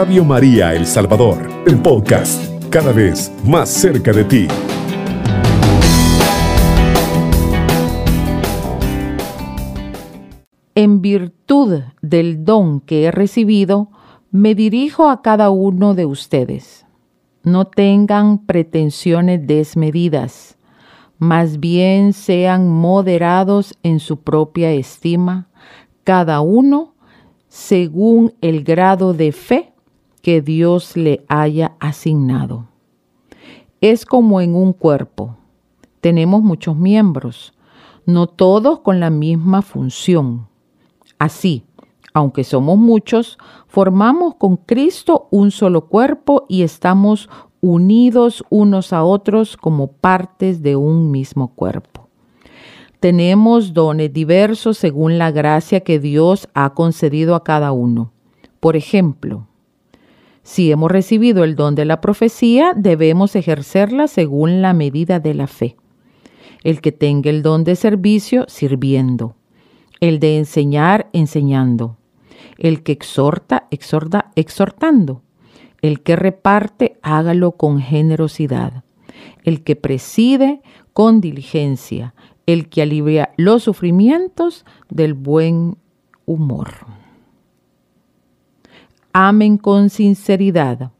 Radio María El Salvador, el podcast, cada vez más cerca de ti. En virtud del don que he recibido, me dirijo a cada uno de ustedes. No tengan pretensiones desmedidas, más bien sean moderados en su propia estima, cada uno según el grado de fe que Dios le haya asignado. Es como en un cuerpo. Tenemos muchos miembros, no todos con la misma función. Así, aunque somos muchos, formamos con Cristo un solo cuerpo y estamos unidos unos a otros como partes de un mismo cuerpo. Tenemos dones diversos según la gracia que Dios ha concedido a cada uno. Por ejemplo, si hemos recibido el don de la profecía, debemos ejercerla según la medida de la fe. El que tenga el don de servicio, sirviendo. El de enseñar, enseñando. El que exhorta, exhorta, exhortando. El que reparte, hágalo con generosidad. El que preside, con diligencia el que alivia los sufrimientos del buen humor. Amen con sinceridad,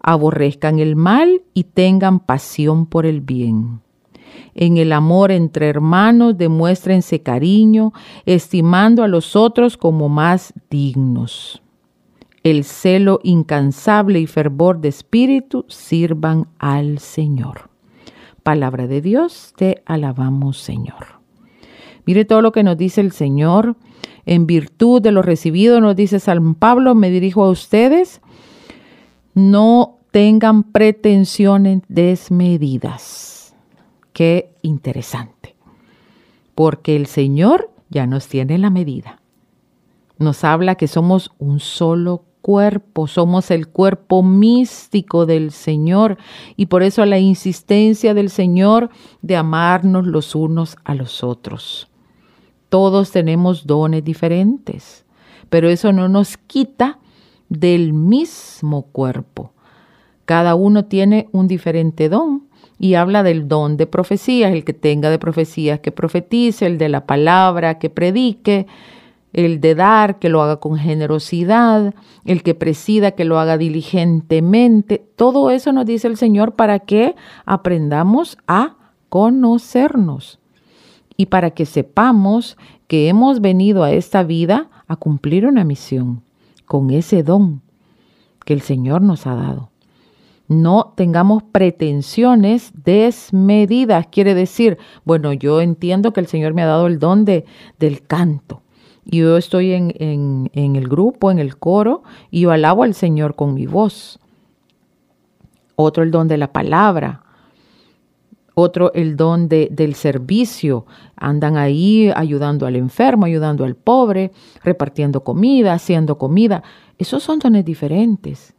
aborrezcan el mal y tengan pasión por el bien. En el amor entre hermanos demuéstrense cariño, estimando a los otros como más dignos. El celo incansable y fervor de espíritu sirvan al Señor. Palabra de Dios, te alabamos Señor. Mire todo lo que nos dice el Señor. En virtud de lo recibido, nos dice San Pablo, me dirijo a ustedes, no tengan pretensiones desmedidas. Qué interesante. Porque el Señor ya nos tiene la medida. Nos habla que somos un solo cuerpo, somos el cuerpo místico del Señor y por eso la insistencia del Señor de amarnos los unos a los otros. Todos tenemos dones diferentes, pero eso no nos quita del mismo cuerpo. Cada uno tiene un diferente don y habla del don de profecías, el que tenga de profecías que profetice, el de la palabra que predique, el de dar, que lo haga con generosidad, el que presida, que lo haga diligentemente. Todo eso nos dice el Señor para que aprendamos a conocernos y para que sepamos que hemos venido a esta vida a cumplir una misión con ese don que el Señor nos ha dado. No tengamos pretensiones desmedidas. Quiere decir, bueno, yo entiendo que el Señor me ha dado el don de, del canto yo estoy en, en, el grupo, en el coro, y yo alabo al Señor con mi voz. Otro el don de la palabra. Otro el don de, del servicio. Andan ahí ayudando al enfermo, ayudando al pobre, repartiendo comida, haciendo comida. Esos son dones diferentes.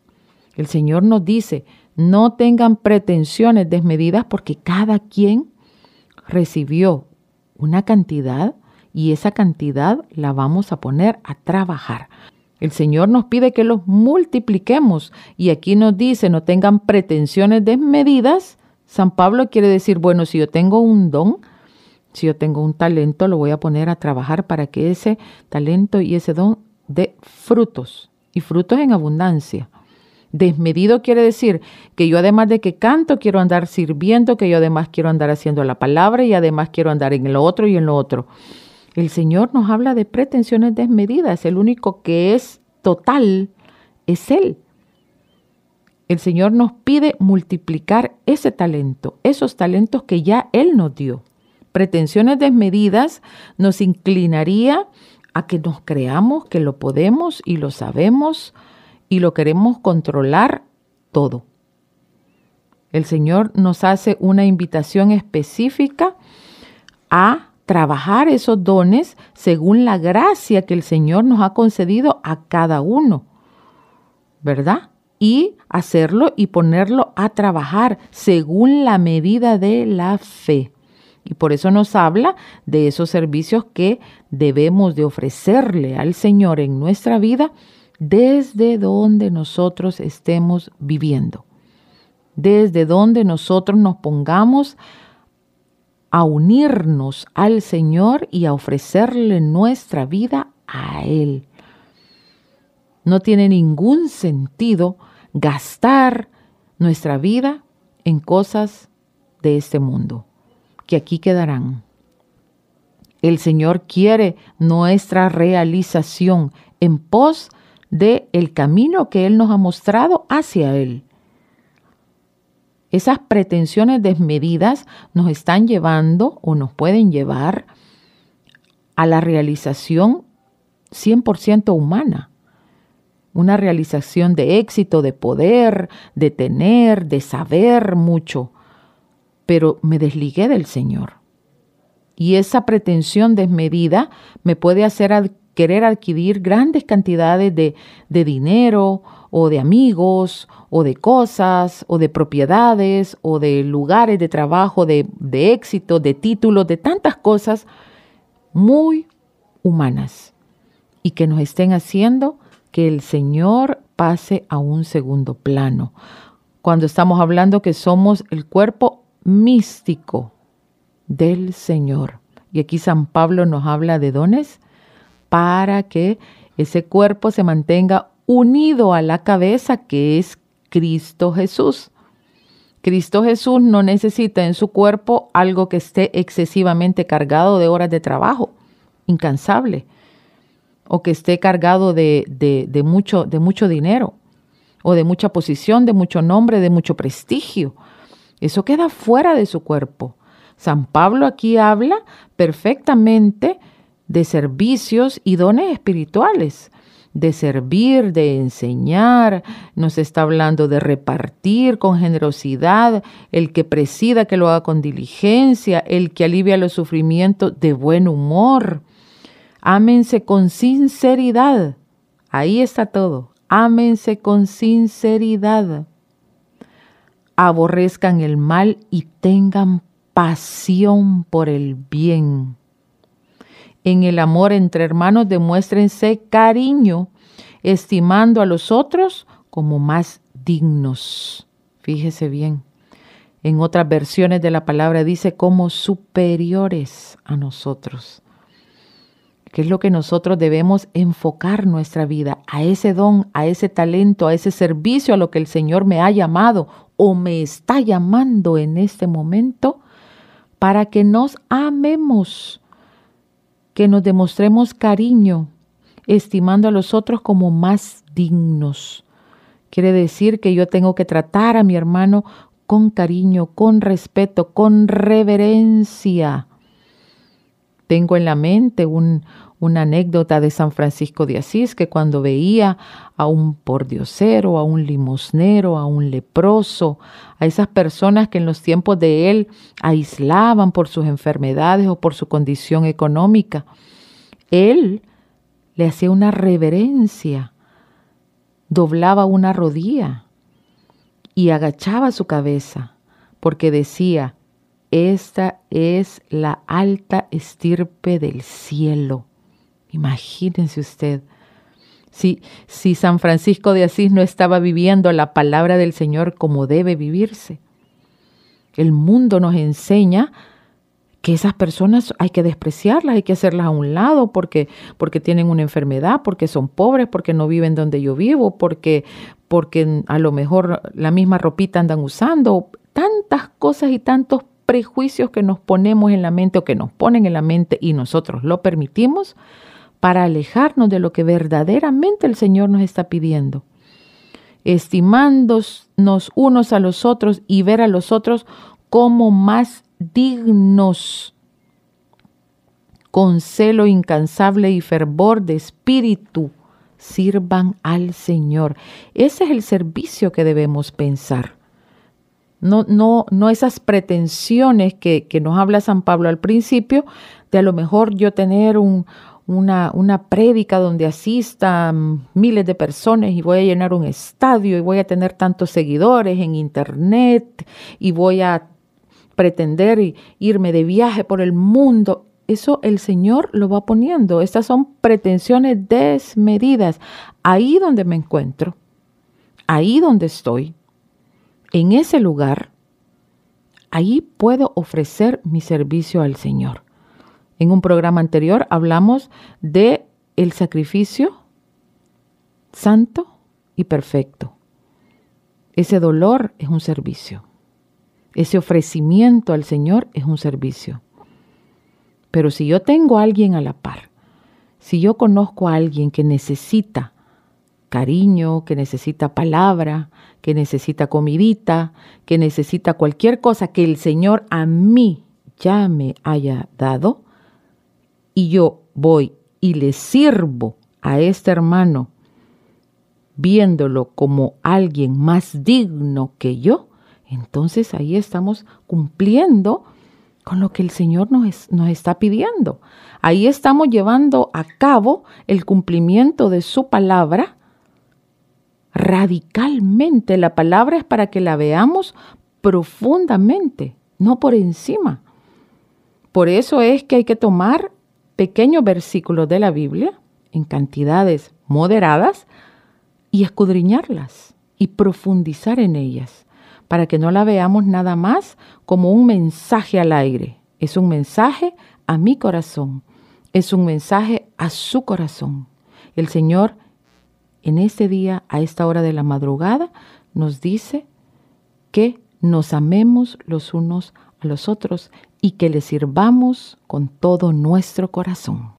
El Señor nos dice, no tengan pretensiones desmedidas porque cada quien recibió una cantidad y esa cantidad la vamos a poner a trabajar. El Señor nos pide que los multipliquemos y aquí nos dice no tengan pretensiones desmedidas. San Pablo quiere decir, bueno, si yo tengo un don, si yo tengo un talento, lo voy a poner a trabajar para que ese talento y ese don dé frutos y frutos en abundancia. Desmedido quiere decir que yo además de que canto, quiero andar sirviendo, que yo además quiero andar haciendo la palabra y además quiero andar en lo otro y en lo otro. El Señor nos habla de pretensiones desmedidas. El único que es total es Él. El Señor nos pide multiplicar ese talento, esos talentos que ya Él nos dio. Pretensiones desmedidas nos inclinaría a que nos creamos que lo podemos y lo sabemos y lo queremos controlar todo. El Señor nos hace una invitación específica a trabajar esos dones según la gracia que el Señor nos ha concedido a cada uno, ¿verdad? Y hacerlo y ponerlo a trabajar según la medida de la fe. Y por eso nos habla de esos servicios que debemos de ofrecerle al Señor en nuestra vida desde donde nosotros estemos viviendo, desde donde nosotros nos pongamos a unirnos al Señor y a ofrecerle nuestra vida a Él. No tiene ningún sentido gastar nuestra vida en cosas de este mundo, que aquí quedarán. El Señor quiere nuestra realización en pos de el camino que Él nos ha mostrado hacia Él. Esas pretensiones desmedidas nos están llevando o nos pueden llevar a la realización 100% humana. Una realización de éxito, de poder, de tener, de saber mucho. Pero me desligué del Señor. Y esa pretensión desmedida me puede hacer querer adquirir grandes cantidades de, dinero o de amigos o de cosas o de propiedades o de lugares de trabajo, de, de éxito, de títulos, de tantas cosas muy humanas y que nos estén haciendo que el Señor pase a un segundo plano. Cuando estamos hablando que somos el cuerpo místico del Señor. Y aquí San Pablo nos habla de dones para que ese cuerpo se mantenga unido a la cabeza que es Cristo Jesús. Cristo Jesús no necesita en su cuerpo algo que esté excesivamente cargado de horas de trabajo, incansable, o que esté cargado de, de, mucho, de mucho dinero, o de mucha posición, de mucho nombre, de mucho prestigio. Eso queda fuera de su cuerpo. San Pablo aquí habla perfectamente de servicios y dones espirituales de servir, de enseñar, nos está hablando de repartir con generosidad, el que presida que lo haga con diligencia, el que alivia los sufrimientos de buen humor. Ámense con sinceridad. Ahí está todo. Ámense con sinceridad. Aborrezcan el mal y tengan pasión por el bien. En el amor entre hermanos demuéstrense cariño, estimando a los otros como más dignos. Fíjese bien. En otras versiones de la palabra dice como superiores a nosotros. ¿Qué es lo que nosotros debemos enfocar nuestra vida? A ese don, a ese talento, a ese servicio a lo que el Señor me ha llamado o me está llamando en este momento para que nos amemos que nos demostremos cariño, estimando a los otros como más dignos. Quiere decir que yo tengo que tratar a mi hermano con cariño, con respeto, con reverencia. Tengo en la mente un, una anécdota de San Francisco de Asís que cuando veía a un pordiosero, a un limosnero, a un leproso, a esas personas que en los tiempos de él aislaban por sus enfermedades o por su condición económica, él le hacía una reverencia, doblaba una rodilla y agachaba su cabeza, porque decía, esta es la alta estirpe del cielo. Imagínense usted, si, si San Francisco de Asís no estaba viviendo la palabra del Señor como debe vivirse. El mundo nos enseña que esas personas hay que despreciarlas, hay que hacerlas a un lado porque, porque tienen una enfermedad, porque son pobres, porque no viven donde yo vivo, porque, porque a lo mejor la misma ropita andan usando, tantas cosas y tantos prejuicios que nos ponemos en la mente o que nos ponen en la mente y nosotros lo permitimos, para alejarnos de lo que verdaderamente el Señor nos está pidiendo, estimándonos unos a los otros y ver a los otros como más dignos, con celo incansable y fervor de espíritu, sirvan al Señor. Ese es el servicio que debemos pensar. No, no, no esas pretensiones que, que nos habla San Pablo al principio, de a lo mejor yo tener un, una, una prédica donde asistan miles de personas y voy a llenar un estadio y voy a tener tantos seguidores en internet y voy a pretender irme de viaje por el mundo. eso el Señor lo va poniendo. Estas son pretensiones desmedidas. Ahí donde me encuentro, ahí donde estoy, en ese lugar, ahí puedo ofrecer mi servicio al Señor. En un programa anterior hablamos de el sacrificio santo y perfecto. Ese dolor es un servicio. Ese ofrecimiento al Señor es un servicio. Pero si yo tengo a alguien a la par, si yo conozco a alguien que necesita cariño, que necesita palabra, que necesita comidita, que necesita cualquier cosa que el Señor a mí ya me haya dado, y yo voy y le sirvo a este hermano viéndolo como alguien más digno que yo, entonces ahí estamos cumpliendo con lo que el Señor nos, nos, está pidiendo. Ahí estamos llevando a cabo el cumplimiento de su palabra radicalmente. La palabra es para que la veamos profundamente, no por encima. Por eso es que hay que tomar pequeños versículos de la Biblia en cantidades moderadas y escudriñarlas y profundizar en ellas para que no la veamos nada más como un mensaje al aire. Es un mensaje a mi corazón, es un mensaje a su corazón. El Señor en este día, a esta hora de la madrugada, nos dice que nos amemos los unos a los otros y que le sirvamos con todo nuestro corazón.